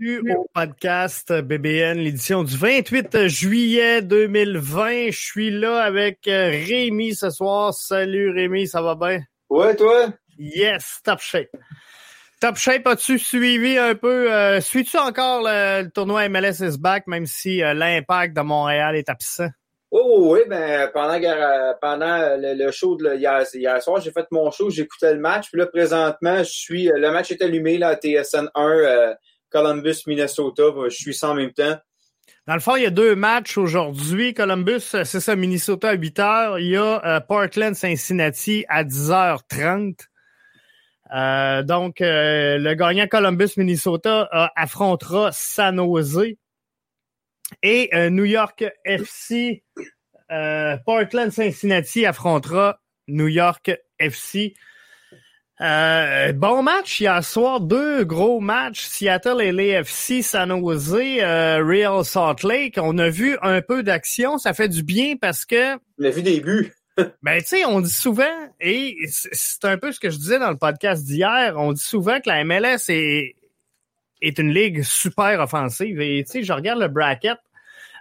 Bienvenue au podcast BBN, l'édition du 28 juillet 2020. Je suis là avec euh, Rémi ce soir. Salut Rémi, ça va bien? Ouais, toi? Yes, top shape. Top shape, as-tu suivi un peu, euh, suis-tu encore le, tournoi MLS is back, même si euh, l'impact de Montréal est absent? Oh oui, ben pendant pendant le, show de hier, hier soir, j'ai fait mon show, j'écoutais le match, puis là présentement, je suis le match est allumé là à TSN 1 Columbus Minnesota, je suis sans en même temps. Dans le fond, il y a deux matchs aujourd'hui. Columbus, c'est ça, Minnesota à 8 h. Il y a euh, Portland Cincinnati à 10h30. Euh, donc, euh, le gagnant Columbus Minnesota affrontera San Jose et New York FC euh, Portland Cincinnati affrontera New York FC. Euh, bon match hier soir, deux gros matchs, Seattle et l'AFC, San Jose, euh, Real Salt Lake. On a vu un peu d'action, ça fait du bien parce que... On a vu des buts. ben, tu sais, on dit souvent, et c'est un peu ce que je disais dans le podcast d'hier, on dit souvent que la MLS est, est une ligue super offensive. Et tu sais, je regarde le bracket,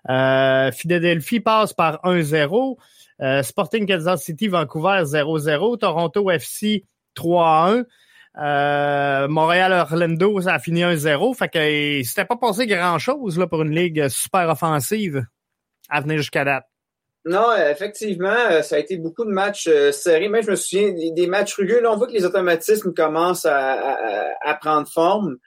euh, Philadelphie passe par 1-0. Euh, Sporting Kansas City, Vancouver 0-0. Toronto FC 3-1. Euh, Montréal Orlando, ça a fini 1-0. Fait que c'était pas passé grand-chose pour une ligue super offensive à venir jusqu'à date. Non, effectivement, ça a été beaucoup de matchs serrés. Même je me souviens des, matchs rugueux. On voit que les automatismes commencent à prendre forme.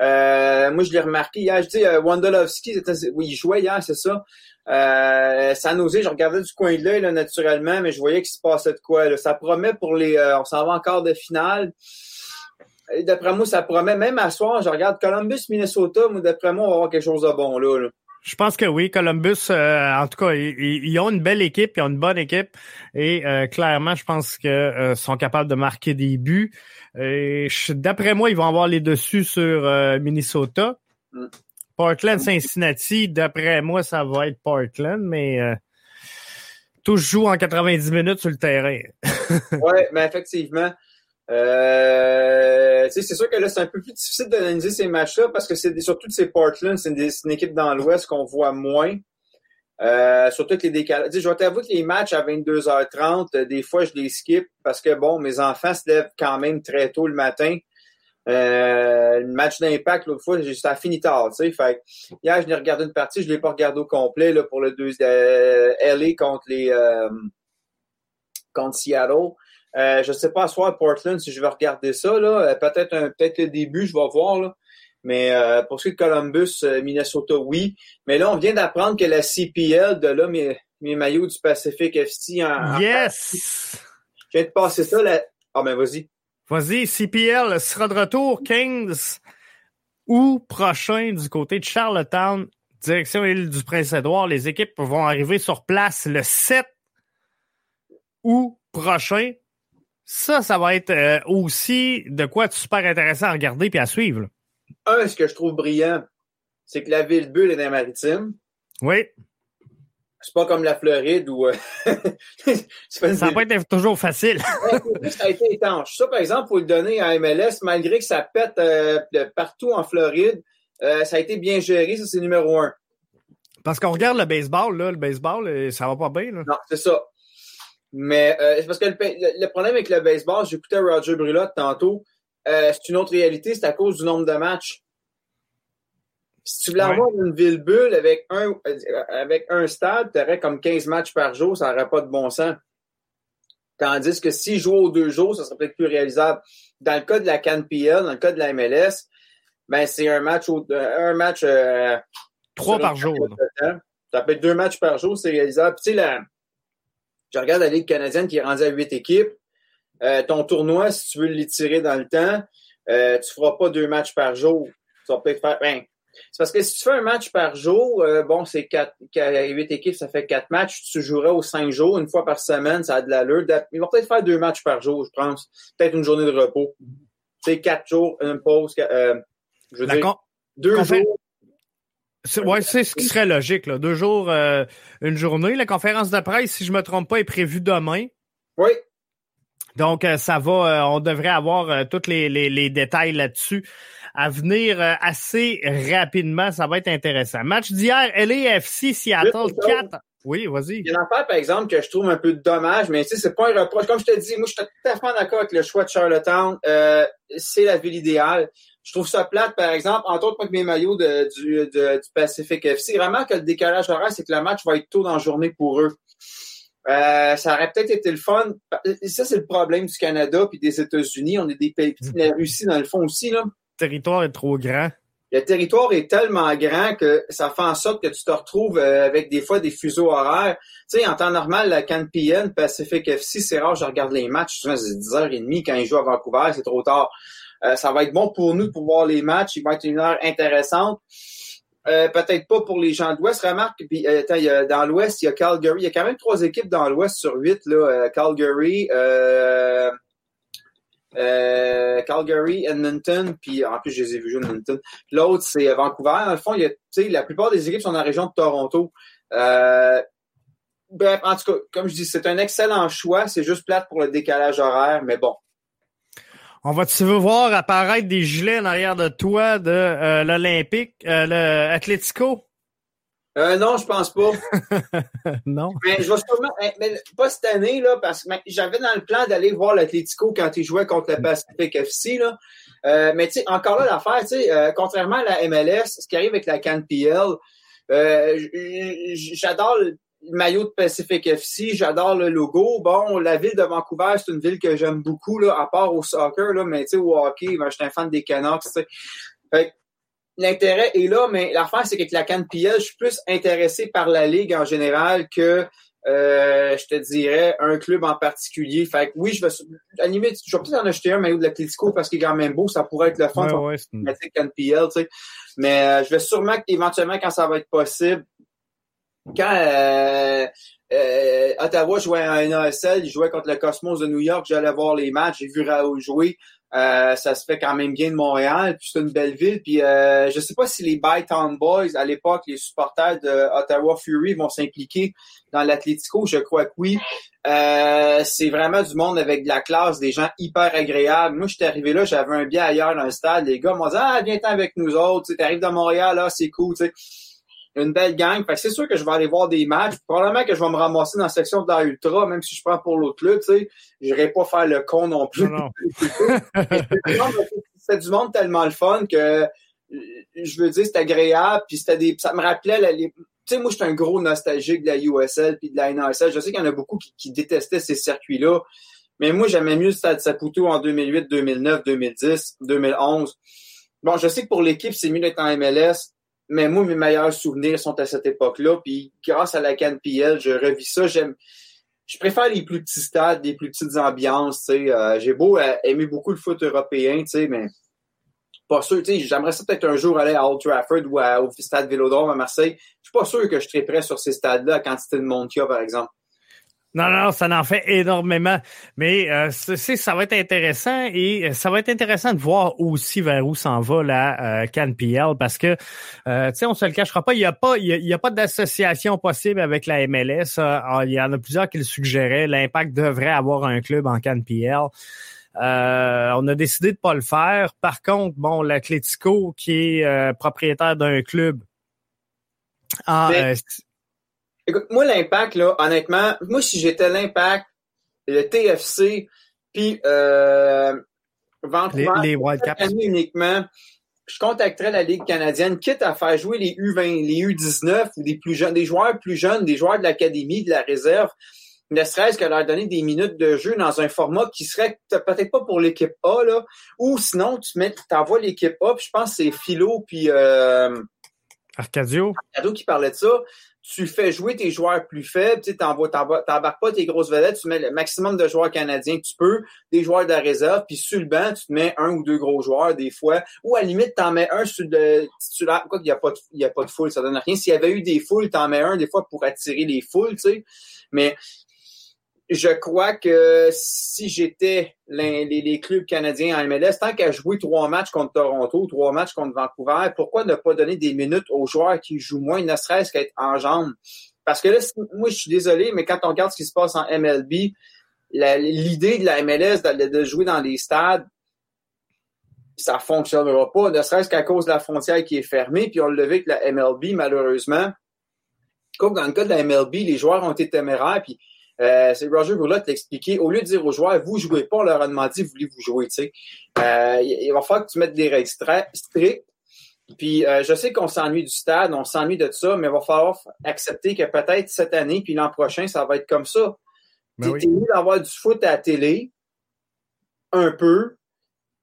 Euh, moi, je l'ai remarqué hier. Je dis, euh, oui, il jouait hier, c'est ça. Euh, San Jose, je regardais du coin de l'œil là, naturellement, mais je voyais qu'il se passait de quoi. Là. Ça promet pour les. Euh, on s'en va encore de finale. D'après moi, ça promet. Même à soir, je regarde Columbus, Minnesota. Moi, d'après moi, on va avoir quelque chose de bon là. Je pense que oui, Columbus, euh, en tout cas, ils, ont une belle équipe, ils ont une bonne équipe et clairement, je pense qu'ils sont capables de marquer des buts. D'après moi, ils vont avoir les dessus sur euh, Minnesota. Mm. Portland, Cincinnati, d'après moi, ça va être Portland, mais euh, tous jouent en 90 minutes sur le terrain. oui, mais effectivement. Euh, c'est sûr que là, c'est un peu plus difficile d'analyser ces matchs-là parce que c'est surtout ces Portland, c'est une, équipe dans l'Ouest qu'on voit moins. Euh, surtout que les décalages. Je vais t'avouer que les matchs à 22h30, euh, des fois, je les skip parce que, bon, mes enfants se lèvent quand même très tôt le matin. Euh, le match d'impact, l'autre fois, ça a fini tard, tu sais. Fait hier, je l'ai regardé une partie, je l'ai pas regardé au complet, là, pour le deux, euh, LA contre les, euh, contre Seattle. Euh, je sais pas à soir Portland si je vais regarder ça, là. Peut-être un, peut-être le début, je vais voir, là. Mais euh, pour ce qui est de Columbus, euh, Minnesota, oui. Mais là, on vient d'apprendre que la CPL, de là, mes, mes maillots du Pacific FC en. Yes! Je viens de passer ça là. Ah ben vas-y. Vas-y, CPL sera de retour 15 août prochain du côté de Charlottetown, direction île du Prince-Édouard. Les équipes vont arriver sur place le 7 août prochain. Ça, ça va être euh, aussi de quoi de super intéressant à regarder puis à suivre un, ce que je trouve brillant, c'est que la ville bulle est dans les maritimes. Oui. C'est pas comme la Floride où. Euh, ça n'a pas été toujours facile. ça a été étanche. Ça, par exemple, pour le donner à MLS, malgré que ça pète euh, partout en Floride, euh, ça a été bien géré. Ça, c'est numéro un. Parce qu'on regarde le baseball, là, le baseball, ça va pas bien. Là. Non, c'est ça. Mais c'est parce que le, problème avec le baseball, j'écoutais Roger Brulotte tantôt, euh, c'est une autre réalité, c'est à cause du nombre de matchs. Si tu voulais avoir une ville bulle avec un, avec un stade, tu aurais comme 15 matchs par jour, ça n'aurait pas de bon sens. Tandis que si jouais aux deux jours, ça serait peut-être plus réalisable. Dans le cas de la CanPL, dans le cas de la MLS, ben c'est un match un match euh, trois par jour. Ça peut être deux matchs par jour, c'est réalisable. tu sais, la, je regarde la Ligue canadienne qui est rendue à huit équipes. Euh, ton tournoi, si tu veux l'étirer dans le temps, euh, tu feras pas deux matchs par jour. Tu vas peut-être faire. Ben, c'est parce que si tu fais un match par jour, euh, bon, c'est quatre, huit équipes, ça fait quatre matchs. Tu joueras aux cinq jours, une fois par semaine, ça a de l'allure. Ils vont peut-être faire deux matchs par jour, je pense. Peut-être une journée de repos. C'est quatre jours, une pause. Euh, je veux dire, deux jours. Oui, c'est ce qui serait logique. Là. Deux jours, euh, une journée. La conférence de presse, si je me trompe pas, est prévue demain. Oui. Donc, ça va, on devrait avoir tous les, les, les détails là-dessus à venir assez rapidement. Ça va être intéressant. Match d'hier, LAFC, Seattle 4. Oui, vas-y. Il y a une affaire, par exemple, que je trouve un peu dommage, mais tu sais, c'est pas un reproche. Comme je te dis, moi, je suis tout à fait d'accord avec le choix de Charlottetown. Euh, c'est la ville idéale. Je trouve ça plate, par exemple, entre autres, avec mes maillots de, du, de, du Pacific FC. Vraiment que le décalage horaire, c'est que le match va être tôt dans la journée pour eux. Euh, ça aurait peut-être été le fun. Ça, c'est le problème du Canada puis des États-Unis. On est des pays, la Russie, dans le fond aussi, là. Le territoire est trop grand le territoire est tellement grand que ça fait en sorte que tu te retrouves euh, avec des fois des fuseaux horaires. Tu sais, en temps normal, la CanPN, Pacific FC, c'est rare, je regarde les matchs, souvent c'est 10h30 quand ils jouent à Vancouver, c'est trop tard. Euh, ça va être bon pour nous pour voir les matchs, il va être une heure intéressante. Euh, peut-être pas pour les gens de l'Ouest. Remarque, puis, attends, il y a, dans l'Ouest, il y a Calgary. Il y a quand même trois équipes dans l'Ouest sur huit. Là, Calgary, euh, Calgary, Edmonton, puis en plus, je les ai vus jouer Edmonton. L'autre, c'est Vancouver. Dans le fond, il y la plupart des équipes sont dans la région de Toronto. Euh, bref, en tout cas, comme je dis, c'est un excellent choix. C'est juste plate pour le décalage horaire, mais bon. On va-tu voir apparaître des gilets en arrière de toi de euh, l'Olympique, euh, le? Euh, non, je pense pas. non. Mais je vais sûrement, eh, mais pas cette année, là, parce que j'avais dans le plan d'aller voir l'Atlético quand il jouait contre le Pacific FC, là. Euh, mais tu sais, encore là, l'affaire, tu sais, euh, contrairement à la MLS, ce qui arrive avec la CanPL, euh, j'adore le maillot de Pacific FC, j'adore le logo. Bon, la ville de Vancouver, c'est une ville que j'aime beaucoup, là, à part au soccer, là, mais tu sais, au hockey, ben, je suis un fan des Canucks, tu sais. Fait l'intérêt est là, mais l'affaire, c'est que la CanPL, je suis plus intéressé par la Ligue en général que euh, je te dirais un club en particulier. Fait que oui, je vais à limite, je vais peut-être en acheter un maillot de l'Atlético parce qu'il est quand même beau, ça pourrait être le fun ouais, ouais, CanPL, tu sais. Mais euh, je vais sûrement éventuellement quand ça va être possible, quand euh, Ottawa jouait à NASL, il jouait contre le Cosmos de New York, j'allais voir les matchs, j'ai vu Raoul jouer. Euh, ça se fait quand même bien de Montréal, c'est une belle ville. Puis euh, je sais pas si les Bytown Boys, à l'époque, les supporters de Ottawa Fury vont s'impliquer dans l'Atlético. Je crois que oui. Euh, c'est vraiment du monde avec de la classe, des gens hyper agréables. Moi, j'étais arrivé là, j'avais un bien ailleurs dans le stade. Les gars m'ont dit Ah, viens-t'en avec nous autres, tu arrives de Montréal, là, c'est cool. Une belle gang. Fait que c'est sûr que je vais aller voir des matchs. Probablement que je vais me ramasser dans la section de la Ultra, même si je prends pour l'autre club, tu sais. J'irai pas faire le con non plus. c'est du monde tellement le fun que je veux dire, c'est agréable, puis c'était des. Ça me rappelait la, tu sais, moi, je suis un gros nostalgique de la USL puis de la NASL. Je sais qu'il y en a beaucoup qui, détestaient ces circuits-là. Mais moi, j'aimais mieux le Stade Saputo en 2008, 2009, 2010, 2011. Bon, je sais que pour l'équipe, c'est mieux d'être en MLS. Mais moi, mes meilleurs souvenirs sont à cette époque-là. Puis grâce à la CanPL, je revis ça. J'aime. Je préfère les plus petits stades, les plus petites ambiances. Euh, j'ai beau euh, aimer beaucoup le foot européen, mais pas sûr. J'aimerais ça peut-être un jour aller à Old Trafford ou au stade Vélodrome à Marseille. Je suis pas sûr que je serais prêt sur ces stades-là, à quantité de monde qu'il y a, par exemple. Non, non, ça en fait énormément. Mais euh, ça va être intéressant et euh, ça va être intéressant de voir aussi vers où s'en va la euh, CanPL parce que, euh, tu sais, on se le cachera pas, il n'y a pas, il y a, pas d'association possible avec la MLS. Ah, il y en a plusieurs qui le suggéraient. L'impact devrait avoir un club en CanPL. Euh, on a décidé de pas le faire. Par contre, bon, l'Atlético, qui est propriétaire d'un club en, Écoute, moi, l'impact, là, honnêtement, moi, si j'étais l'impact, le TFC, puis euh, Vancouver, les, les Wildcats. uniquement, je contacterais la Ligue canadienne, quitte à faire jouer les U20, les U19 ou des plus jeunes, des joueurs plus jeunes, des joueurs de l'académie, de la réserve, ne serait-ce que leur donner des minutes de jeu dans un format qui serait peut-être pas pour l'équipe A, là, ou sinon, tu mets, t'envoies l'équipe A, puis je pense que c'est Philo, puis euh, Arcadio. Arcadio qui parlait de ça tu fais jouer tes joueurs plus faibles, tu n'embarques pas tes grosses vedettes, tu mets le maximum de joueurs canadiens que tu peux, des joueurs de réserve, puis sur le banc, tu te mets un ou deux gros joueurs des fois, ou à la limite, t'en mets un sur le titulaire. Quoi qu'il n'y a pas de, il a pas de foule, ça donne rien. S'il y avait eu des foules, t'en mets un des fois pour attirer les foules, tu sais. Mais je crois que si j'étais les, clubs canadiens en MLS, tant qu'à jouer trois matchs contre Toronto, trois matchs contre Vancouver, pourquoi ne pas donner des minutes aux joueurs qui jouent moins, ne serait-ce qu'être en jambes? Parce que là, moi, je suis désolé, mais quand on regarde ce qui se passe en MLB, l'idée de la MLS de, jouer dans les stades, ça fonctionnera pas, ne serait-ce qu'à cause de la frontière qui est fermée, puis on le avec la MLB, malheureusement. Comme dans le cas de la MLB, les joueurs ont été téméraires, puis euh, c'est Roger Roulotte l'expliqué. Au lieu de dire aux joueurs, vous jouez pas, on leur a demandé, voulez-vous jouer, tu sais. Euh, il va falloir que tu mettes des règles strictes. Puis euh, je sais qu'on s'ennuie du stade, on s'ennuie de ça, mais il va falloir accepter que peut-être cette année, puis l'an prochain, ça va être comme ça. Ben T'es mieux d'avoir du foot à la télé, un peu,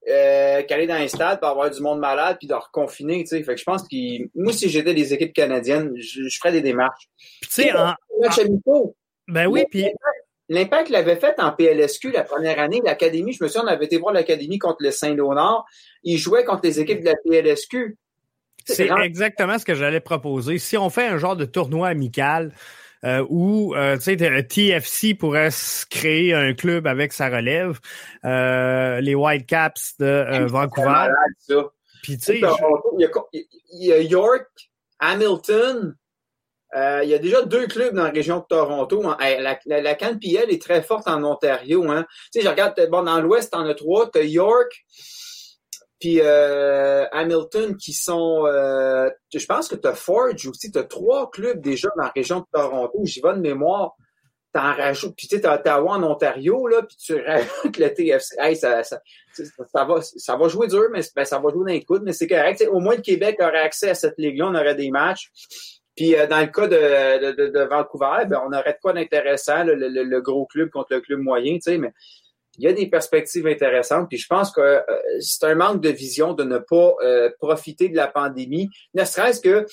euh, qu'aller dans un stade pour avoir du monde malade puis de reconfiner, tu sais. Fait que je pense que moi, si j'étais des équipes canadiennes, je, ferais des démarches. tu sais, en... Ben oui, puis L'Impact l'avait fait en PLSQ la première année. L'Académie, je me souviens, on avait été voir l'Académie contre le Saint-Léonard. Ils jouaient contre les équipes de la PLSQ. C'est exactement ce que j'allais proposer. Si on fait un genre de tournoi amical euh, où euh, TFC pourrait créer un club avec sa relève, euh, les Whitecaps de euh, Vancouver. Puis tu sais, il, y a York, Hamilton. Il y a déjà deux clubs dans la région de Toronto. La, la, la est très forte en Ontario. Hein. Tu sais, je regarde, bon, dans l'Ouest, en as trois. Tu as York, puis euh, Hamilton qui sont euh, je pense que tu as Forge aussi, tu as trois clubs déjà dans la région de Toronto, j'y vais de mémoire. T'en rajoutes, puis tu sais, Ottawa en Ontario, là, puis tu rajoutes le TFC. Ça, va, ça va jouer dur, mais ben, ça va jouer d'un coup, mais c'est correct. au moins, le Québec aurait accès à cette ligue-là, on aurait des matchs. Puis euh, dans le cas de, de, de, Vancouver, ben, on aurait de quoi d'intéressant, le, le, le, gros club contre le club moyen, tu sais, mais il y a des perspectives intéressantes. Puis je pense que euh, c'est un manque de vision de ne pas euh, profiter de la pandémie, ne serait-ce que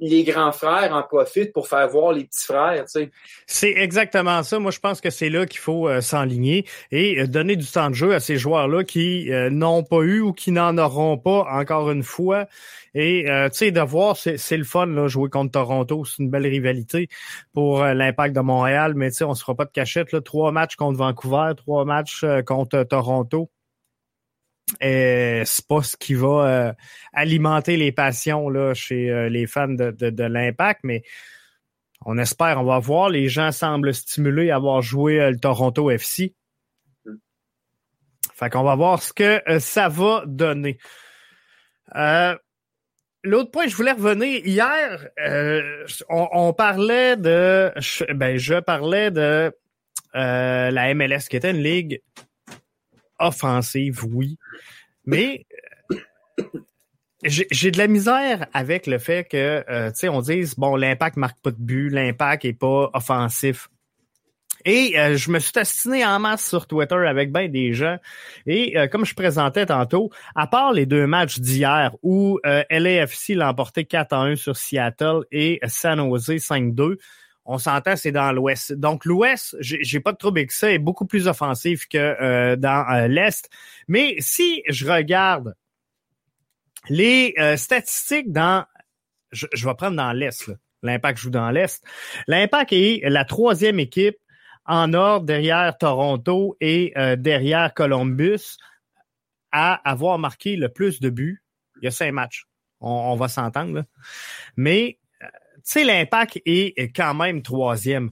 les grands frères en profitent pour faire voir les petits frères. Tu sais. C'est exactement ça. Moi, je pense que c'est là qu'il faut euh, s'enligner et euh, donner du temps de jeu à ces joueurs-là qui euh, n'ont pas eu ou qui n'en auront pas encore une fois. Et tu sais, de voir, c'est le fun, là, jouer contre Toronto. C'est une belle rivalité pour l'impact de Montréal, mais tu sais, on se fera pas de cachette. Là. Trois matchs contre Vancouver, trois matchs contre Toronto. Euh, c'est pas ce qui va euh, alimenter les passions là, chez euh, les fans de, de, l'Impact, mais on espère, on va voir. Les gens semblent stimulés à avoir joué le Toronto FC. Fait qu'on va voir ce que ça va donner. L'autre point, je voulais revenir. Hier, on, parlait de, ben, je parlais de la MLS, qui était une ligue offensive, oui. Mais j'ai de la misère avec le fait que, euh, tu sais, on dise, bon, l'impact marque pas de but, l'impact est pas offensif. Et euh, je me suis astiné en masse sur Twitter avec ben des gens. Et euh, comme je présentais tantôt, à part les deux matchs d'hier où LAFC l'a emporté 4 1 sur Seattle et San Jose 5-2, on s'entend, c'est dans l'Ouest. Donc l'Ouest, j'ai pas de trouble avec ça, est beaucoup plus offensif que euh, dans euh, l'Est. Mais si je regarde les euh, statistiques dans, je, vais prendre dans l'Est. L'Impact joue dans l'Est. L'Impact est la troisième équipe en ordre derrière Toronto et derrière Columbus à avoir marqué le plus de buts. Il y a cinq matchs. On, on va s'entendre. Mais sais, l'impact est quand même troisième.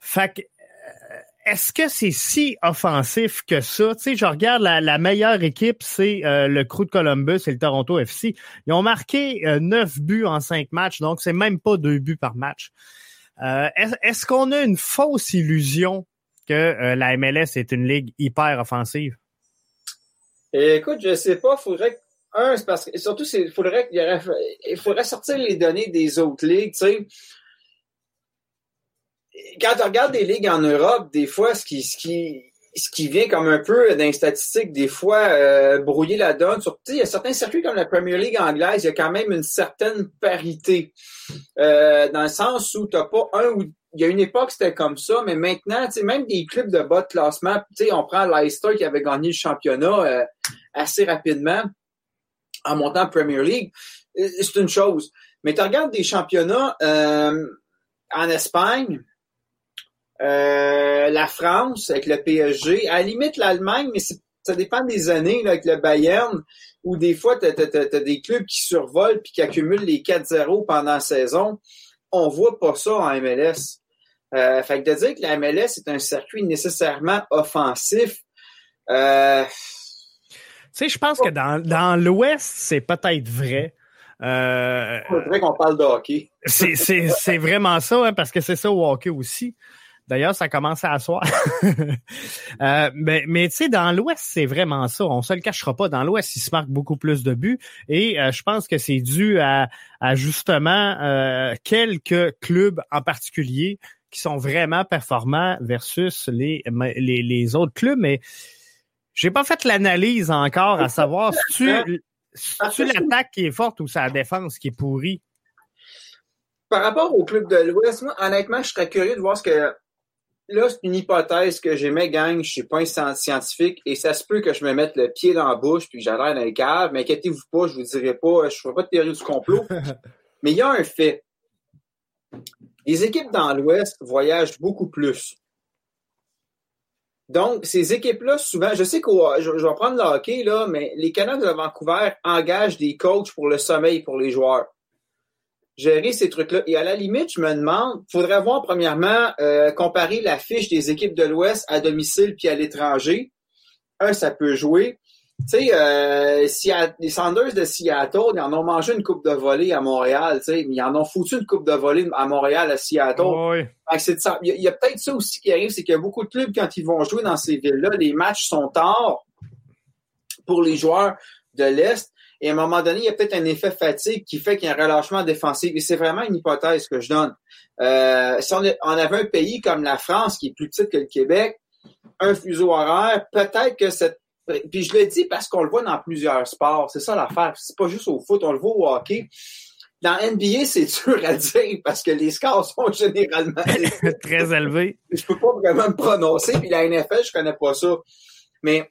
Fait que, euh, est-ce que c'est si offensif que ça? Tu sais, je regarde la, meilleure équipe, c'est euh, le Crew de Columbus et le Toronto FC. Ils ont marqué euh, neuf buts en cinq matchs, donc c'est même pas deux buts par match. est-ce qu'on a une fausse illusion que la MLS est une ligue hyper offensive? écoute, je sais pas, faudrait un, c'est parce que surtout, il faudrait qu'il aurait, il faudrait sortir les données des autres ligues. Quand tu regardes des ligues en Europe, des fois, ce qui, ce qui, ce qui vient comme un peu d'un statistique, des fois, euh, brouiller la donne. Surtout, il y a certains circuits comme la Premier League anglaise, il y a quand même une certaine parité. Euh, dans le sens où tu pas un ou il y a une époque, c'était comme ça, mais maintenant, même des clubs de bas de classement, on prend Leicester qui avait gagné le championnat euh, assez rapidement en montant Premier League, euh, c'est une chose. Mais tu regardes des championnats euh, en Espagne, euh, la France avec le PSG, à la limite l'Allemagne, mais ça dépend des années avec le Bayern, où des fois tu as, des clubs qui survolent puis qui accumulent les 4-0 pendant la saison. On voit pas ça en MLS. Euh, fait que de dire que la MLS est un circuit nécessairement offensif, euh, sais, je pense que dans, dans l'Ouest, c'est peut-être vrai. Euh, c'est vrai qu'on parle de hockey. c'est vraiment ça, hein, parce que c'est ça au hockey aussi. D'ailleurs, ça commence à asseoir. euh, mais mais tu sais, dans l'Ouest, c'est vraiment ça. On se le cachera pas. Dans l'Ouest, il se marque beaucoup plus de buts. Et euh, je pense que c'est dû à, à justement euh, quelques clubs en particulier qui sont vraiment performants versus les, les, les autres clubs. Mais j'ai pas fait l'analyse encore à savoir si tu, l'attaque qui est forte ou sa défense qui est pourrie? Par rapport au club de l'Ouest, moi, honnêtement, je serais curieux de voir ce que là, c'est une hypothèse que j'aimais, gang. Je suis pas un scientifique et ça se peut que je me mette le pied dans la bouche puis j'ai l'air dans les caves. Mais inquiétez-vous pas, je vous dirai pas, je ferai pas de théorie du complot. mais il y a un fait. Les équipes dans l'Ouest voyagent beaucoup plus. Donc, ces équipes-là, souvent, je sais que je, vais prendre le hockey, là, mais les Canucks de Vancouver engagent des coachs pour le sommeil pour les joueurs gérer ces trucs-là. Et à la limite, je me demande, faudrait voir premièrement euh, comparer la fiche des équipes de l'Ouest à domicile puis à l'étranger. Un, ça peut jouer. Tu sais, euh, les Sanders de Seattle, ils en ont mangé une coupe de volée à Montréal, tu sais, mais ils en ont foutu une coupe de volée à Montréal, à Seattle. oui. Il y a, peut-être ça aussi qui arrive, c'est qu'il y a beaucoup de clubs, quand ils vont jouer dans ces villes-là, les matchs sont tard pour les joueurs de l'Est. Et à un moment donné, il y a peut-être un effet fatigue qui fait qu'il y a un relâchement défensif. Et c'est vraiment une hypothèse que je donne. Euh, si on, avait un pays comme la France, qui est plus petit que le Québec, un fuseau horaire, peut-être que cette puis je le dis parce qu'on le voit dans plusieurs sports. C'est ça l'affaire. C'est pas juste au foot, on le voit au hockey. Dans NBA, c'est dur à dire parce que les scores sont généralement très élevés. Je peux pas vraiment me prononcer. Puis la NFL, je connais pas ça. Mais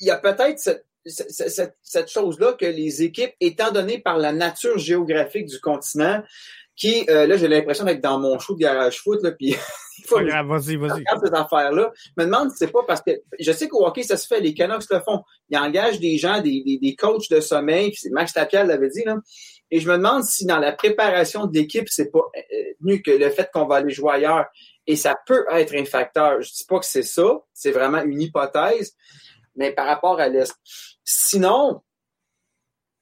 il y a peut-être cette, cette, cette chose-là que les équipes, étant donné par la nature géographique du continent, qui, euh, là, j'ai l'impression d'être dans mon show de garage foot, là, puis il faut vas-y, vas-y. ces affaires-là. Je me demande si c'est pas parce que je sais qu'au hockey, ça se fait, les Canucks le font. Ils engagent des gens, des, des, des coachs de sommeil, puis Max Tapial l'avait dit, là. Et je me demande si dans la préparation de l'équipe, c'est pas euh, venu que le fait qu'on va aller jouer ailleurs. Et ça peut être un facteur. Je dis pas que c'est ça, c'est vraiment une hypothèse, mais par rapport à l'Est. Sinon,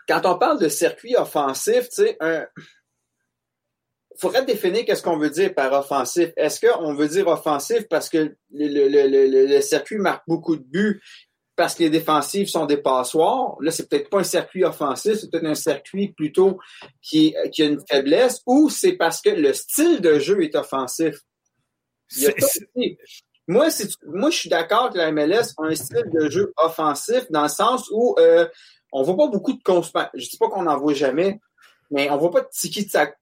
quand on parle de circuit offensif, tu sais, un faudrait définir qu'est-ce qu'on veut dire par offensif. Est-ce qu'on veut dire offensif parce que le, circuit marque beaucoup de buts parce que les défensifs sont des passoires? Là, c'est peut-être pas un circuit offensif, c'est peut-être un circuit plutôt qui, qui a une faiblesse, ou c'est parce que le style de jeu est offensif? Moi, moi, je suis d'accord que la MLS a un style de jeu offensif dans le sens où euh, on voit pas beaucoup de conspirations. Je dis pas qu'on n'en voit jamais, mais on voit pas de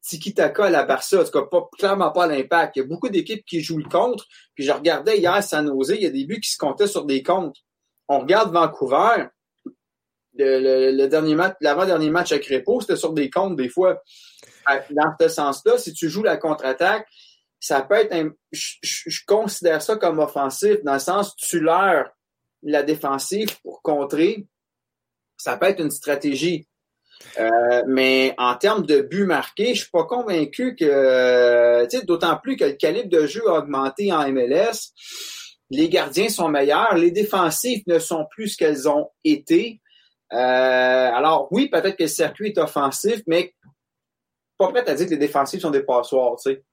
tiki-taka à la Barça. En tout cas, pas, clairement pas l'impact. Il y a beaucoup d'équipes qui jouent le contre. Puis je regardais hier San Jose, il y a des buts qui se comptaient sur des comptes. On regarde Vancouver. Le, dernier match, l'avant-dernier match à Crépeau, c'était sur des comptes des fois. Dans ce sens-là, si tu joues la contre-attaque, ça peut être un, je, considère ça comme offensif dans le sens tu leurres la défensive pour contrer. Ça peut être une stratégie. Euh, mais en termes de buts marqués, je suis pas convaincu que, tu sais, d'autant plus que le calibre de jeu a augmenté en MLS. Les gardiens sont meilleurs, les défensifs ne sont plus ce qu'elles ont été. Euh, alors oui, peut-être que le circuit est offensif, mais pas prêt à dire que les défensifs sont des passoires, tu sais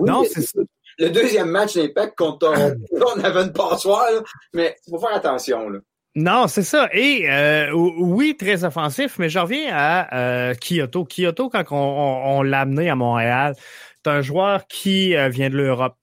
non, c'est ça. Le deuxième match d'Impact contre on avait une passoire, mais il faut faire attention. Là. Non, c'est ça. Et euh, oui, très offensif, mais je reviens à euh, Kyoto. Kyoto, quand on, l'a amené à Montréal, c'est un joueur qui euh, vient de l'Europe.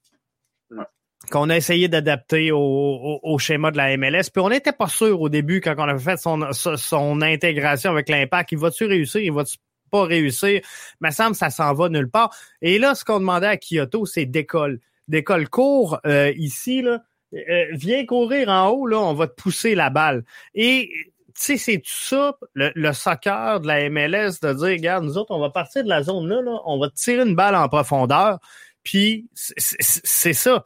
qu'on a essayé d'adapter au, au, schéma de la MLS. Puis on n'était pas sûr au début, quand on avait fait son, son intégration avec l'impact, il va-tu réussir, il va-tu pas réussir? Mais semble ça s'en va nulle part. Et là, ce qu'on demandait à Kyoto, c'est d'école. D'école court euh, ici, là. Euh, viens courir en haut, là, on va te pousser la balle. Et tu sais, c'est tout ça, le, soccer de la MLS, de dire, regarde, nous autres, on va partir de la zone là, là on va tirer une balle en profondeur. Puis c'est ça.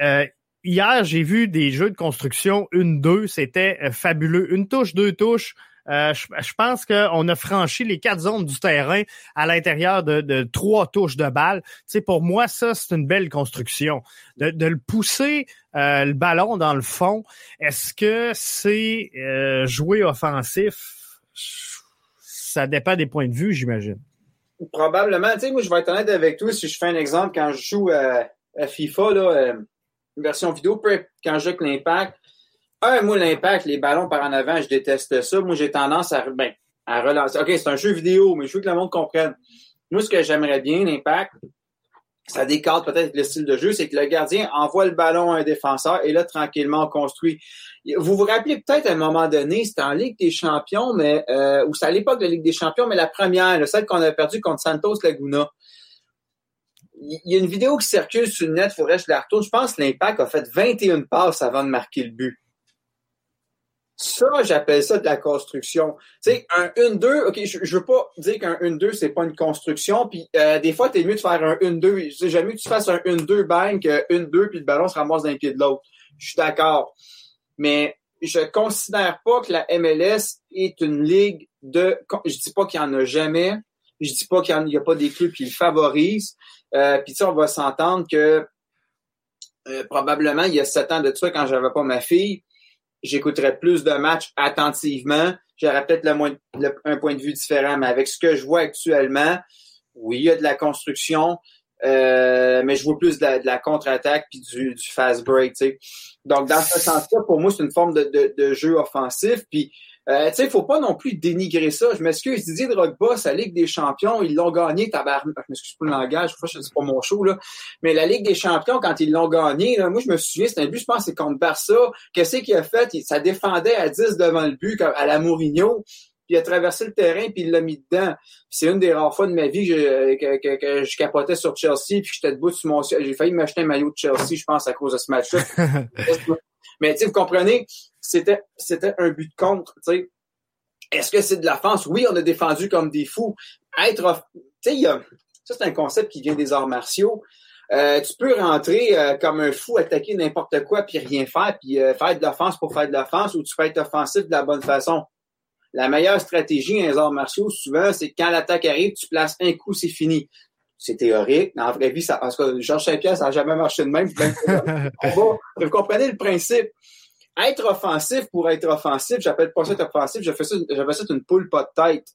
Euh, hier, j'ai vu des jeux de construction, une, deux, c'était fabuleux. Une touche, deux touches, Euh, je, pense qu'on a franchi les quatre zones du terrain à l'intérieur de, trois touches de balle. Tu pour moi, ça, c'est une belle construction. De, le pousser euh, le ballon dans le fond, est-ce que c'est euh, jouer offensif? Ça dépend des points de vue, j'imagine. Probablement. Tu sais, moi, je vais être honnête avec toi. Si je fais un exemple, quand je joue à, FIFA, là, une version vidéo, quand je joue avec l'impact, un, moi, l'impact, les ballons par en avant, je déteste ça. Moi, j'ai tendance à, ben, à relancer. OK, c'est un jeu vidéo, mais je veux que le monde comprenne. Moi, ce que j'aimerais bien, l'impact, ça décale peut-être le style de jeu, c'est que le gardien envoie le ballon à un défenseur et là, tranquillement, on construit. Vous vous rappelez peut-être à un moment donné, c'était en Ligue des Champions, mais euh, ou c'est à l'époque de la Ligue des Champions, mais la première, celle qu'on a perdue contre Santos Laguna. Il y a une vidéo qui circule sur le net, il faudrait que je la retourne. Je pense que l'Impact a fait 21 passes avant de marquer le but. Ça, j'appelle ça de la construction. Tu sais, un 1-2, OK, je, je veux pas dire qu'un 1-2, c'est pas une construction. Puis euh, des fois, t'es mieux de faire un 1-2. C'est jamais que tu fasses un 1-2 bang que 1-2 puis le ballon se ramasse d'un pied de l'autre. Je suis d'accord. Mais je considère pas que la MLS est une ligue de. Je dis pas qu'il y en a jamais. Je dis pas qu'il n'y a, pas des clubs qui le favorisent. Euh, puis tu on va s'entendre que euh, probablement il y a sept ans de ça, quand j'avais pas ma fille, j'écouterais plus de matchs attentivement. J'aurais peut-être le, un point de vue différent, mais avec ce que je vois actuellement, oui, il y a de la construction, euh, mais je vois plus de la, contre-attaque puis du, fast break. Tu sais. Donc, dans ce sens-là, pour moi, c'est une forme de, de, de jeu offensif. Puis euh, tu sais, faut pas non plus dénigrer ça. Je m'excuse, Didier Drogba, sa Ligue des Champions, ils l'ont gagné, tabarnak. Je m'excuse pour le langage, c'est pas mon show, là. Mais la Ligue des Champions, quand ils l'ont gagné, là, moi, je me souviens, c'était un but, je pense, c'est contre Barça. Qu'est-ce qu'il a fait? Ça défendait à 10 devant le but, à la Mourinho. Puis il a traversé le terrain, puis il l'a mis dedans. C'est une des rares fois de ma vie que, que, que, je capotais sur Chelsea, puis j'étais debout sur mon... J'ai failli m'acheter un maillot de Chelsea, je pense, à cause de ce match-là. Mais vous comprenez, c'était un but contre. Est-ce que c'est de la France? Oui, on a défendu comme des fous. Être, tu ça c'est un concept qui vient des arts martiaux. Euh, tu peux rentrer euh, comme un fou, attaquer n'importe quoi, puis rien faire, puis euh, faire de l'offense pour faire de l'offense, ou tu peux être offensif de la bonne façon. La meilleure stratégie dans les arts martiaux, souvent, c'est quand l'attaque arrive, tu places un coup, c'est fini. C'est théorique. Dans la vraie vie, ça, parce que Georges Saint-Pierre, ça n'a jamais marché de même. vous comprenez le principe être offensif pour être offensif, j'appelle pas ça être offensif, j'appelle ça, j'appelle ça une poule pas de tête.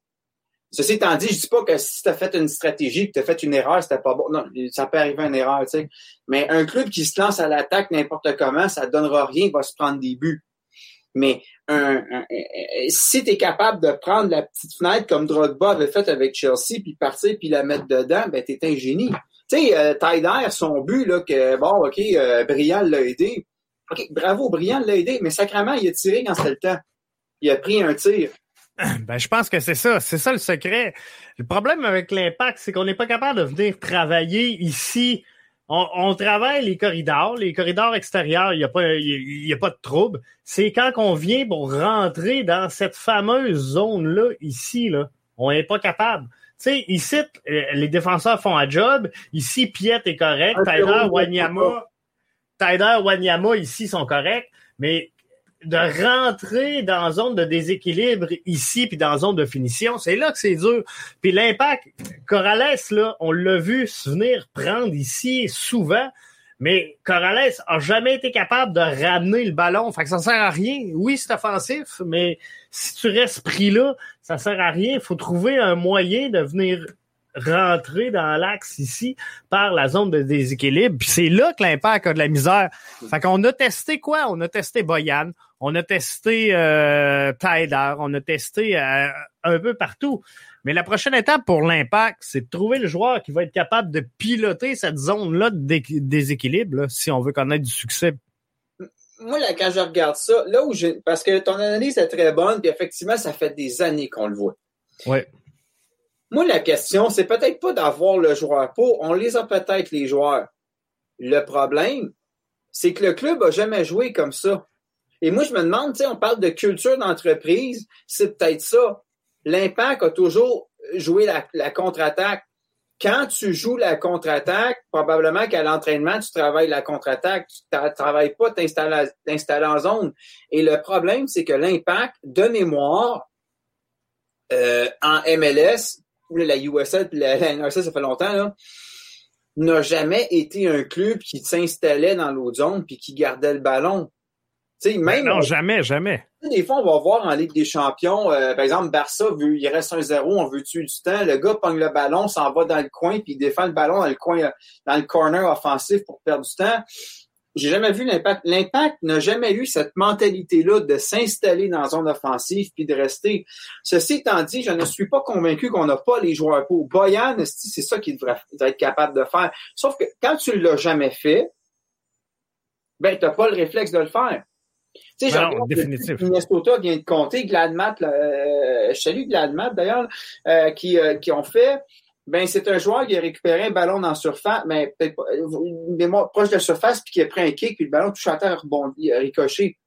Ceci étant dit, je dis pas que si tu as fait une stratégie, que tu as fait une erreur, c'était pas bon. Non, ça peut arriver une erreur, tu sais. Mais un club qui se lance à l'attaque n'importe comment, ça donnera rien, il va se prendre des buts. Mais un, si tu es capable de prendre la petite fenêtre comme Drogba avait fait avec Chelsea, puis partir, puis la mettre dedans, ben t'es un génie. Tu sais, euh, son but, là, que bon, OK, euh, l'a aidé. OK, bravo, Brian l'a aidé, mais sacrément, il a tiré quand c'était le temps. Il a pris un tir. Ben, je pense que c'est ça. C'est ça le secret. Le problème avec l'impact, c'est qu'on n'est pas capable de venir travailler ici. On, travaille les corridors, les corridors extérieurs, il n'y a, pas, y a pas de trouble. C'est quand on vient pour rentrer dans cette fameuse zone-là, ici, là, on n'est pas capable. Tu sais, ici, euh, les défenseurs font un job. Ici, Piet est correct. Tyler Wanyama, Tyler Wanyama ici sont corrects, mais de rentrer dans zone de déséquilibre ici puis dans zone de finition, c'est là que c'est dur. Puis l'impact, Corrales, là, on l'a vu se venir prendre ici souvent, mais Corrales a jamais été capable de ramener le ballon. Fait que ça sert à rien. Oui, c'est offensif, mais si tu restes pris là, ça sert à rien. Il faut trouver un moyen de venir rentrer dans l'axe ici par la zone de déséquilibre. Puis c'est là que l'impact a de la misère. Fait qu'on a testé quoi? On a testé Boyan, on a testé euh, on a testé euh, un peu partout. Mais la prochaine étape pour l'impact, c'est de trouver le joueur qui va être capable de piloter cette zone-là de déséquilibre, si on veut connaître du succès moi, là, quand je regarde ça, là où j'ai. Parce que ton analyse est très bonne, puis effectivement, ça fait des années qu'on le voit. Oui. Moi, la question, c'est peut-être pas d'avoir le joueur pour. On les a peut-être, les joueurs. Le problème, c'est que le club a jamais joué comme ça. Et moi, je me demande, tu sais, on parle de culture d'entreprise, c'est peut-être ça. L'impact a toujours joué la, contre-attaque. Quand tu joues la contre-attaque, probablement qu'à l'entraînement, tu travailles la contre-attaque, tu ne travailles pas t'installer en zone. Et le problème, c'est que l'impact, de mémoire, euh, en MLS, la USL et la, la NRC, ça fait longtemps, là, n'a jamais été un club qui s'installait dans l'autre zone puis qui gardait le ballon. même, non, jamais, jamais. Des fois, on va voir en Ligue des Champions, euh, par exemple, Barça, veut, il reste un zéro, on veut tuer du temps. Le gars pogne le ballon, s'en va dans le coin, puis il défend le ballon dans le coin, dans le corner offensif pour perdre du temps. J'ai jamais vu l'impact. L'impact n'a jamais eu cette mentalité-là de s'installer dans la zone offensive puis de rester. Ceci étant dit, je ne suis pas convaincu qu'on n'a pas les joueurs pour. Boyan, c'est ça qu'il devrait être capable de faire. Sauf que quand tu l'as jamais fait, ben, t'as pas le réflexe de le faire. Tu sais, non, définitif. Minnesota vient de compter, Gladmat, euh, salut Gladmat d'ailleurs, euh, qui, euh, qui ont fait ben c'est un joueur qui a récupéré un ballon dans la surface, mais peut-être pas, proche de la surface, puis qui a pris un kick, puis le ballon touche à terre, rebondi, ricoché.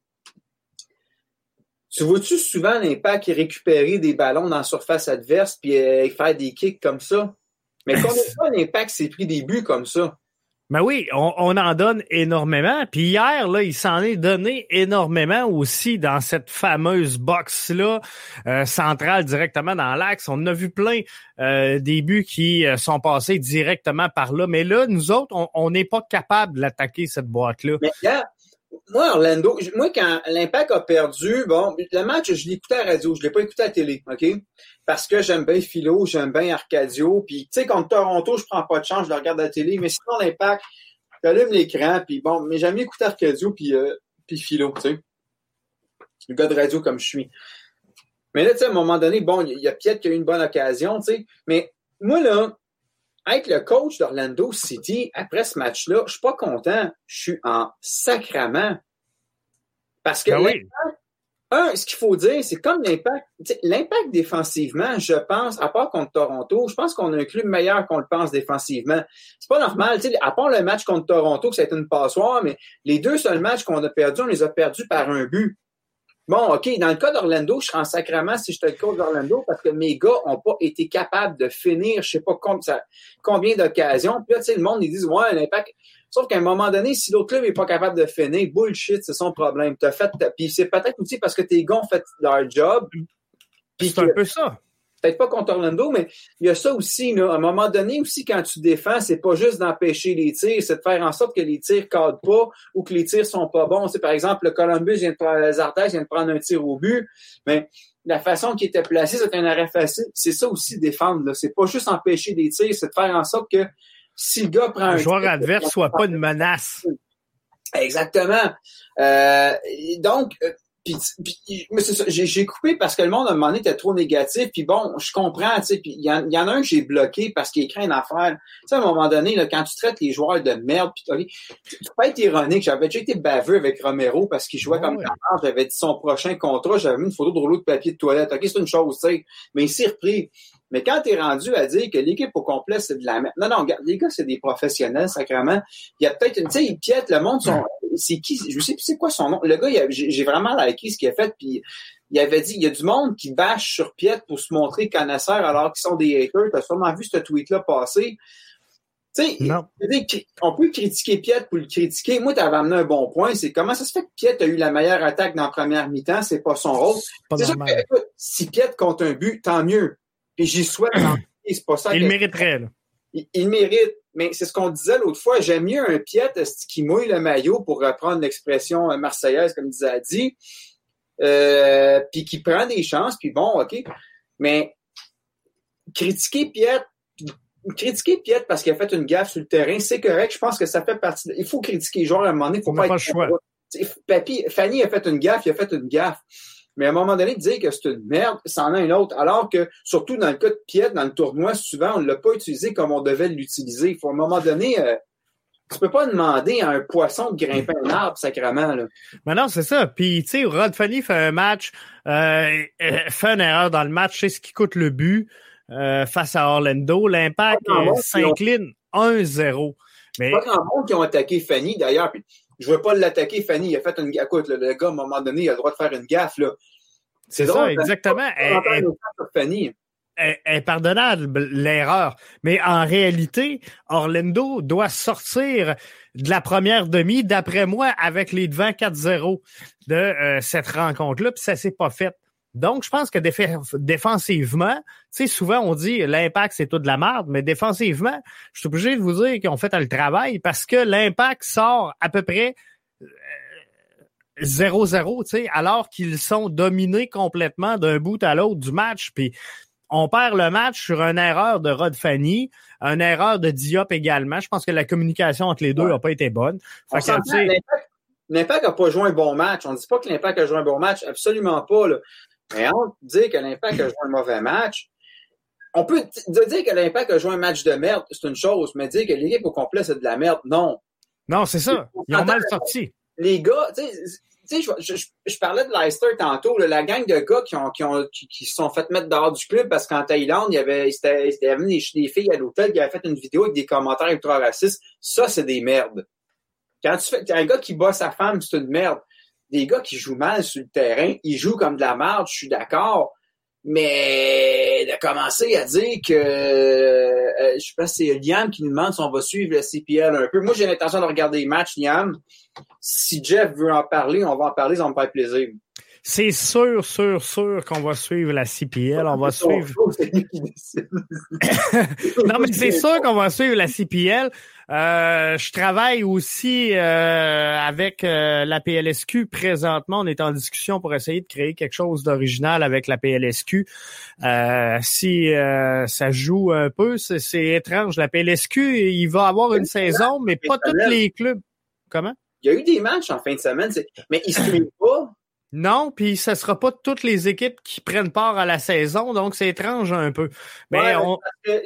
Tu vois-tu souvent l'impact récupérer des ballons dans la surface adverse puis euh, faire des kicks comme ça? Mais combien de fois l'impact s'est pris des buts comme ça? Ben oui, on, en donne énormément. Puis hier, là, il s'en est donné énormément aussi dans cette fameuse box-là, euh, centrale directement dans l'axe. On a vu plein euh, des buts qui euh, sont passés directement par là. Mais là, nous autres, on n'est pas capable d'attaquer cette boîte-là. Moi, Orlando, moi, quand l'Impact a perdu, bon, le match, je l'écoutais à la radio, je l'ai pas écouté à la télé, OK? Parce que j'aime bien Philo, j'aime bien Arcadio, puis tu sais, contre Toronto, je prends pas de chance, je le regarde à la télé, mais sinon, l'Impact, j'allume l'écran, puis bon, mais j'aime écouter Arcadio, puis, euh, puis Philo, tu sais. Le gars de radio comme je suis. Mais là, tu sais, à un moment donné, bon, il y a Piet qui a eu une bonne occasion, tu sais, mais moi, là, être le coach d'Orlando City, après ce match-là, je suis pas content. Je suis en sacrament. Parce que ben un, ce qu'il faut dire, c'est comme l'impact. L'impact défensivement, je pense, à part contre Toronto, je pense qu'on a un club meilleur qu'on le pense défensivement. C'est pas normal. À part le match contre Toronto, que ça a été une passoire, mais les deux seuls matchs qu'on a perdus, on les a perdus par un but. Bon, OK, dans le cas d'Orlando, je serais en sacrement si je te le coach d'Orlando parce que mes gars n'ont pas été capables de finir, je sais pas combien d'occasions. Puis là, tu sais, le monde, ils disent, ouais, l'impact. Sauf qu'à un moment donné, si l'autre club n'est pas capable de finir, bullshit, c'est son problème. T'as fait, puis c'est peut-être aussi parce que tes gars ont fait leur job. C'est un peu ça peut-être pas contre Orlando, mais il y a ça aussi. Là. À un moment donné aussi, quand tu défends, c'est pas juste d'empêcher les tirs, c'est de faire en sorte que les tirs cadrent pas ou que les tirs sont pas bons. C'est par exemple, le Columbus vient de prendre les vient de prendre un tir au but, mais la façon qui était placée, c'est un arrêt facile. C'est ça aussi défendre. C'est pas juste empêcher les tirs, c'est de faire en sorte que si le gars prend un. Le joueur adverse soit pas une menace. Exactement. Euh, donc, euh, j'ai coupé parce que le monde à un moment donné était trop négatif. Puis bon, je comprends, tu sais. Puis il y, en a un que j'ai bloqué parce qu'il écrit une affaire. Tu sais, à un moment donné, là, quand tu traites les joueurs de merde, puis tu, tu peux être ironique. J'avais déjà été baveux avec Romero parce qu'il jouait comme comme J'avais dit son prochain contrat, j'avais mis une photo de rouleau de papier de toilette. OK, c'est une chose, tu sais. Mais il s'est repris. Mais quand tu es rendu à dire que l'équipe au complet, c'est de la merde. Non, non, regarde, les gars, c'est des professionnels, sacrément. Il y a peut-être une, tu sais, ils piètent, le monde sont, c'est qui, je sais plus c'est quoi son nom. Le gars, j'ai vraiment liké ce qu'il a fait, puis il avait dit, il y a du monde qui bâche sur Piet pour se montrer connaisseur alors qu'ils sont des haters. T'as sûrement vu ce tweet-là passer. Tu sais, on peut critiquer Piet pour le critiquer. Moi, tu avais amené un bon point. C'est comment ça se fait que Piet a eu la meilleure attaque dans la première mi-temps? C'est pas son rôle. C'est sûr que, écoute, si Piet compte un but, tant mieux. Et j'y souhaite. c'est pas ça. Il mériterait, là. Il, mérite. Mais c'est ce qu'on disait l'autre fois. J'aime mieux un Piet qui mouille le maillot pour reprendre l'expression marseillaise, comme disait dit, euh, puis qui prend des chances, puis bon, OK. Mais critiquer Piet, critiquer Piet parce qu'il a fait une gaffe sur le terrain, c'est correct. Je pense que ça fait partie. Il faut critiquer les joueurs à un moment donné. Il faut pas, pas le choix. Papy, Fanny a fait une gaffe, il a fait une gaffe. Mais à un moment donné, dire que c'est une merde, c'en a une autre. Alors que, surtout dans le cas de Piet, dans le tournoi, souvent, on ne l'a pas utilisé comme on devait l'utiliser. Il faut à un moment donné, euh, tu peux pas demander à un poisson de grimper un arbre sacrément. Là. Mais non, c'est ça. Puis, tu sais, Rod Fanny fait un match, euh, euh, fait une erreur dans le match, c'est ce qui coûte le but euh, face à Orlando. L'impact s'incline 1-0. Mais... Pas grand monde qui ont attaqué Fanny, d'ailleurs. Je veux pas l'attaquer, Fanny. Il a fait une Écoute, le, le, gars, à un moment donné, il a le droit de faire une gaffe. Là. C'est ça, exactement. Elle, Fanny. Impardonnable, l'erreur. Mais en réalité, Orlando doit sortir de la première demi, d'après moi, avec les devants 4-0 de euh, cette rencontre-là, puis ça s'est pas fait. Donc, je pense que défensivement, tu sais, souvent on dit l'impact, c'est tout de la merde, mais défensivement, je suis obligé de vous dire qu'ils ont fait le travail parce que l'impact sort à peu près 0-0, tu sais, alors qu'ils sont dominés complètement d'un bout à l'autre du match. Puis on perd le match sur une erreur de Rod Fanny, une erreur de Diop également. Je pense que la communication entre les deux n'a pas été bonne. L'impact n'a pas joué un bon match. On ne dit pas que l'Impact a joué un bon match, absolument pas. Là. Mais on dit que l'Impact a joué un mauvais match. On peut dire que l'Impact a joué un match de merde, c'est une chose, mais dire que l'équipe au complet, c'est de la merde, non. Non, c'est ça. Ils ont mal sorti. Les gars, tu sais, je, je, parlais de Leicester tantôt, la gang de gars qui ont qui ont qui, se sont fait mettre dehors du club parce qu'en Thaïlande, il y avait c'était il y avait des, des, filles à l'hôtel qui avaient fait une vidéo avec des commentaires ultra racistes. Ça, c'est des merdes. Quand tu fais un gars qui bat sa femme, c'est une merde. Des gars qui jouent mal sur le terrain, ils jouent comme de la merde, je suis d'accord. Mais de commencer à dire que euh, je sais pas c'est Liam qui nous demande si on va suivre le CPL un peu. Moi, j'ai l'intention de regarder les matchs, Liam. Si Jeff veut en parler, on va en parler, ça me faire plaisir. C'est sûr, sûr, sûr qu'on va suivre la CPL. On va suivre. non, mais c'est sûr qu'on va suivre la CPL. Euh, je travaille aussi euh, avec euh, la PLSQ présentement. On est en discussion pour essayer de créer quelque chose d'original avec la PLSQ. si ça joue un peu, c'est étrange. La PLSQ, il va avoir une saison, mais pas tous les clubs. Comment? Il y a eu des matchs en fin de semaine, mais ils se pas. Non, puis ce sera pas toutes les équipes qui prennent part à la saison, donc c'est étrange un peu. Mais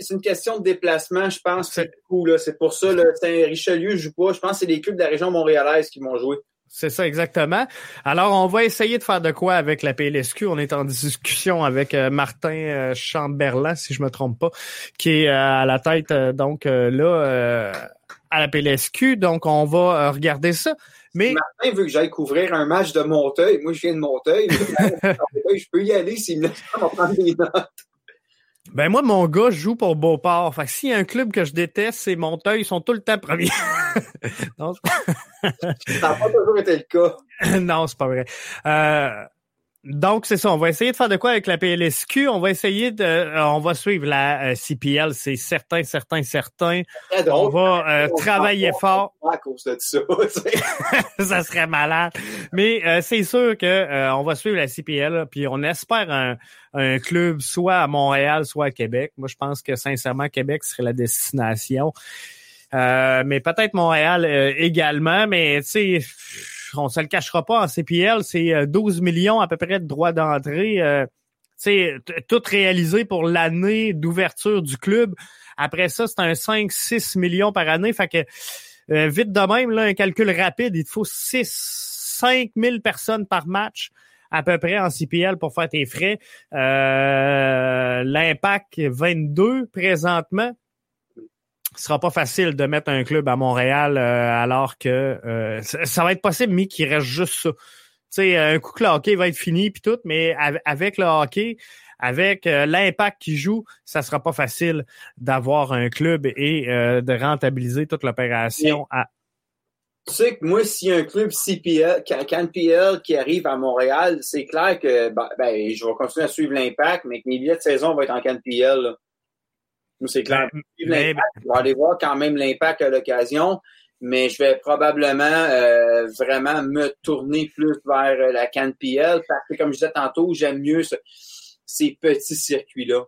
c'est une question de déplacement, je pense. C'est cool, C'est pour ça, le Saint-Richelieu joue pas. Je pense que c'est les clubs de la région montréalaise qui vont jouer. C'est ça, exactement. Alors, on va essayer de faire de quoi avec la PLSQ. On est en discussion avec euh, Martin euh, Chamberlain, si je me trompe pas, qui est euh, à la tête, donc là, à la PLSQ. Donc, on va regarder ça. Mais Martin veut que j'aille couvrir un match de Monteuil. Moi, je viens de Monteuil. je peux y aller s'il me laisse prendre des notes. Ben moi, mon gars joue pour Beauport. Fait que s'il y a un club que je déteste, c'est Monteuil. Ils sont tout le temps premiers. non, ça n'a pas toujours été le cas. non, c'est pas vrai. Euh, donc, c'est ça. On va essayer de faire de quoi avec la PLSQ. On va essayer de... Euh, on va suivre la euh, CPL, c'est certain, certain, certain. On va euh, travailler fort. À cause de ça, ça serait malade. Mais c'est sûr que on va suivre la CPL, puis on espère un, un, club soit à Montréal, soit à Québec. Moi, je pense que sincèrement, Québec serait la destination. mais peut-être Montréal également, mais tu sais on se le cachera pas, en CPL, c'est 12 euh, millions à peu près de droits d'entrée. Euh, tout réalisé pour l'année d'ouverture du club. Après ça, c'est un 5-6 millions par année. Fait que euh, vite de même, là, un calcul rapide, il te faut 6, 5 000 personnes par match à peu près en CPL pour faire tes frais. Euh, L'impact 22 présentement ce sera pas facile de mettre un club à Montréal euh, alors que euh, ça, va être possible, mais qu'il reste juste ça. Tu sais, un coup que le hockey va être fini puis tout, mais avec le hockey, avec euh, l'impact qui joue, ça sera pas facile d'avoir un club et de rentabiliser toute l'opération à tu sais que moi, s'il y a un club CPL, CanPL qui arrive à Montréal, c'est clair que ben, ben, je vais continuer à suivre l'impact, mais que mes billets de saison vont être en CanPL c'est clair. je vais aller voir quand même l'impact à l'occasion, mais je vais probablement euh, vraiment me tourner plus vers euh, la CanPL parce que, comme je disais tantôt, j'aime mieux ces petits circuits-là.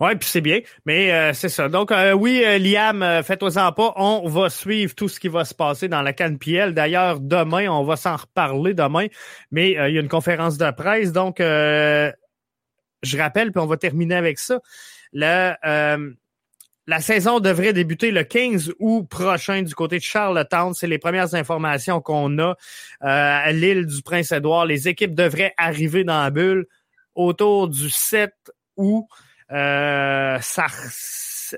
Oui, puis c'est bien, mais euh, c'est ça. Donc oui, Liam, faites-en pas. On va suivre tout ce qui va se passer dans la CanPL. D'ailleurs, demain, on va s'en reparler demain, mais il y a une conférence de presse. Donc, je rappelle, puis on va terminer avec ça. Le, euh, la saison devrait débuter le 15 août prochain du côté de Charlottetown. C'est les premières informations qu'on a euh, à l'île du Prince-Édouard. Les équipes devraient arriver dans la bulle autour du 7 août. Euh, ça,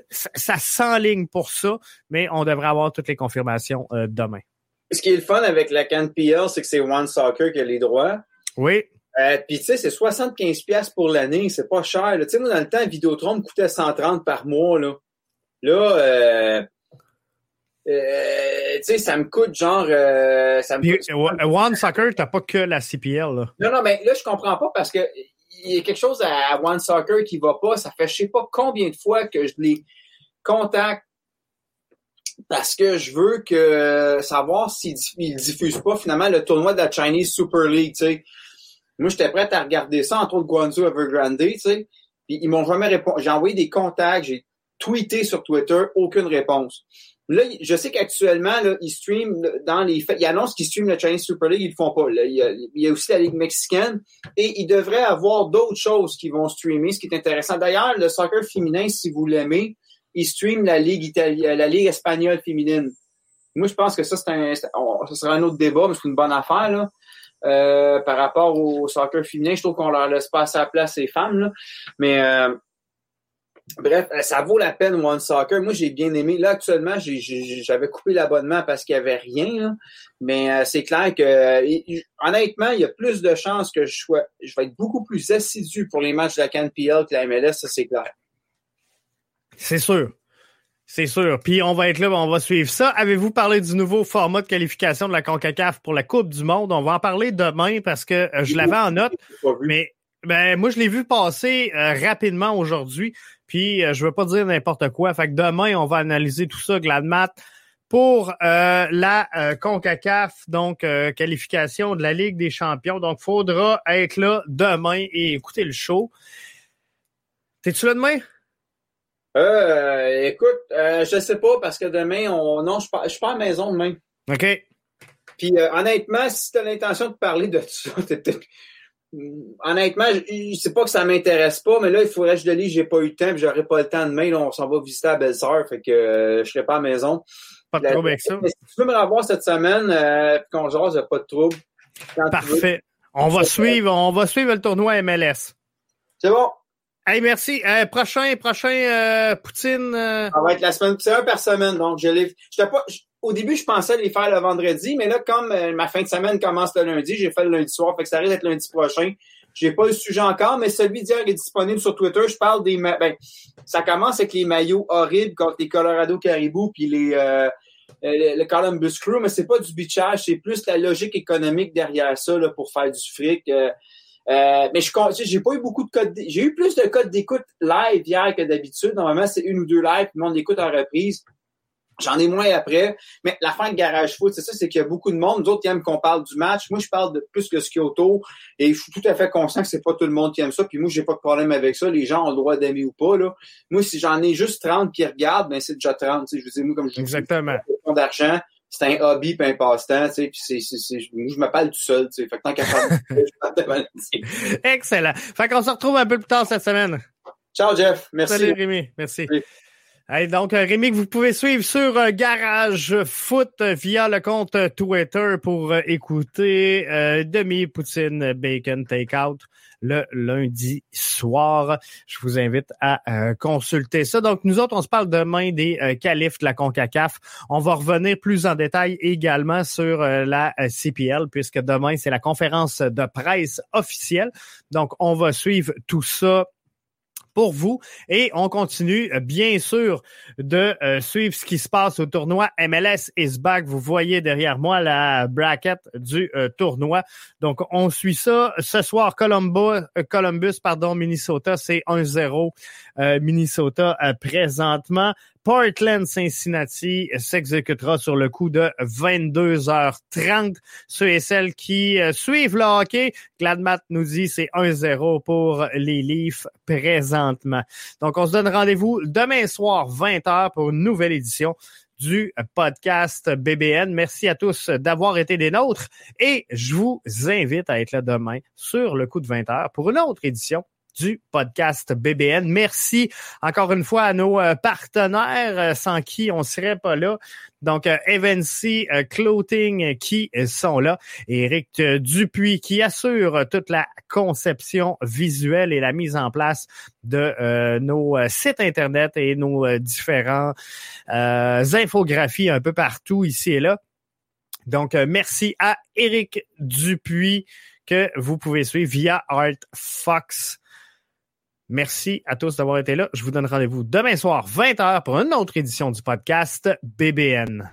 ça, s'enligne pour ça, mais on devrait avoir toutes les confirmations demain. Ce qui est le fun avec la CanPL, c'est que c'est One Soccer qui a les droits. Oui. Euh, Puis tu sais, c'est 75 pièces pour l'année, c'est pas cher. Tu sais, moi, dans le temps, Vidéotron me coûtait 130 par mois. Là, là euh, euh, tu sais, ça me coûte genre. Euh, ça me coûte... One Soccer, t'as pas que la CPL. Là. Non, non, mais là, je comprends pas parce que il y a quelque chose à One Soccer qui va pas. Ça fait je sais pas combien de fois que je les contacte parce que je veux que savoir s'ils ne diffusent pas finalement le tournoi de la Chinese Super League, tu sais. Moi, j'étais prêt à regarder ça, entre autres Guangzhou Evergrande, tu sais. Puis ils m'ont jamais répondu. J'ai envoyé des contacts, j'ai tweeté sur Twitter, aucune réponse. Là, je sais qu'actuellement, ils streament dans les Ils annoncent qu'ils streament la Chinese Super League, ils le font pas. Il, y a, aussi la Ligue mexicaine. Et ils devraient avoir d'autres choses qui vont streamer, ce qui est intéressant. D'ailleurs, le soccer féminin, si vous l'aimez, ils streament la Ligue italienne, la Ligue espagnole féminine. Moi, je pense que ça, c'est un, ça sera un autre débat, mais c'est une bonne affaire, là. Euh, par rapport au soccer féminin, je trouve qu'on leur laisse pas assez la place ces femmes, là. Mais, euh, Bref, euh, ça vaut la peine One Soccer. Moi, j'ai bien aimé. Là, actuellement, j'avais coupé l'abonnement parce qu'il n'y avait rien. Mais c'est clair que, honnêtement, il y a plus de chances que je sois, je vais être beaucoup plus assidu pour les matchs de la CanPL que la MLS, ça c'est clair. C'est sûr. C'est sûr. Puis on va être là, on va suivre ça. Avez-vous parlé du nouveau format de qualification de la CONCACAF pour la Coupe du Monde? On va en parler demain parce que euh, je l'avais en note. Mais ben, moi, je l'ai vu passer rapidement aujourd'hui. Puis euh, je veux pas dire n'importe quoi. Fait que demain, on va analyser tout ça, Gladmat, pour euh, la euh, CONCACAF, donc qualification de la Ligue des champions. Donc, faudra être là demain et écouter le show. T'es-tu là demain? Euh, écoute, je sais pas parce que demain, on non, je ne suis pas à la maison demain. OK. Puis honnêtement, si tu as l'intention de parler de ça, peut-être honnêtement, je, sais pas que ça m'intéresse pas, mais là, il faudrait que je le lise, j'ai pas eu le temps, puis j'aurai pas le temps demain, là, on s'en va visiter à Belle-Sœur, fait que euh, je serai pas à la maison. Pas de trouble avec ça. si tu veux me revoir cette semaine, euh, puis qu'on jase, pas de trouble. Parfait. On va suivre, on va suivre le tournoi MLS. C'est bon. Hey, merci. Euh, prochain, prochain euh, Poutine. Ça va être la semaine, c'est un par semaine, donc je l'ai. pas au début, je pensais les faire le vendredi, mais là, comme euh, ma fin de semaine commence le lundi, j'ai fait le lundi soir, fait que ça risque d'être lundi prochain. J'ai pas le sujet encore, mais celui d'hier est disponible sur Twitter. Je parle des ben, ça commence avec les maillots horribles contre les Colorado Caribou puis les euh, le, Columbus Crew, mais c'est pas du bitchage, c'est plus la logique économique derrière ça là, pour faire du fric. Euh, mais je j'ai pas eu beaucoup de codes. J'ai eu plus de codes d'écoute live hier que d'habitude. Normalement, c'est une ou deux lives, puis le monde écoute en reprise. J'en ai moins après. Mais la fin de Garage Foot, c'est ça, c'est qu'il y a beaucoup de monde. D'autres qui aiment qu'on parle du match. Moi, je parle de plus que ce qu'il y a autour. Et je suis tout à fait conscient que c'est pas tout le monde qui aime ça. Puis moi, j'ai pas de problème avec ça. Les gens ont le droit d'aimer ou pas, là. Moi, si j'en ai juste 30 qui regardent, ben, c'est déjà 30. Je vous dis, moi, comme je Exactement. d'argent, c'est un hobby puis un passe-temps, tu sais, puis c'est, c'est, moi, je me parle tout seul, tu sais. Fait que tant qu'à faire, Excellent. Fait qu'on se retrouve un peu plus tard cette semaine. Ciao, Jeff. Merci. Salut, Rémi. Merci donc, euh, Rémi, que vous pouvez suivre sur euh, Garage Foot via le compte Twitter pour euh, écouter Demi-Poutine Bacon Takeout le lundi soir. Je vous invite à consulter ça. Donc, nous autres, on se parle demain des euh, de la CONCACAF. On va revenir plus en détail également sur la CPL, puisque demain, c'est la conférence de presse officielle. Donc, on va suivre tout ça pour vous. Et on continue, euh, bien sûr, de euh, suivre ce qui se passe au tournoi MLS is back. Vous voyez derrière moi la bracket du euh, tournoi. Donc, on suit ça. Ce soir, Columbus, Columbus pardon, Minnesota, c'est 1-0 Minnesota présentement. Portland Cincinnati s'exécutera sur le coup de 22h30. Ceux et celles qui euh, suivent le hockey, Gladmat nous dit c'est 1-0 pour les Leafs présentement. Donc on se donne rendez-vous demain soir 20h pour une nouvelle édition du podcast BBN. Merci à tous d'avoir été des nôtres et je vous invite à être là demain sur le coup de 20h pour une autre édition du podcast BBN. Merci encore une fois à nos euh, partenaires euh, sans qui on serait pas là. Donc, euh, Evancy Clothing qui sont là. Éric Dupuis qui assure toute la conception visuelle et la mise en place de nos sites Internet et nos différents infographies un peu partout ici et là. Donc, merci à Éric Dupuis que vous pouvez suivre via Art Fox Merci à tous d'avoir été là. Je vous donne rendez-vous demain soir, 20h, pour une autre édition du podcast BBN.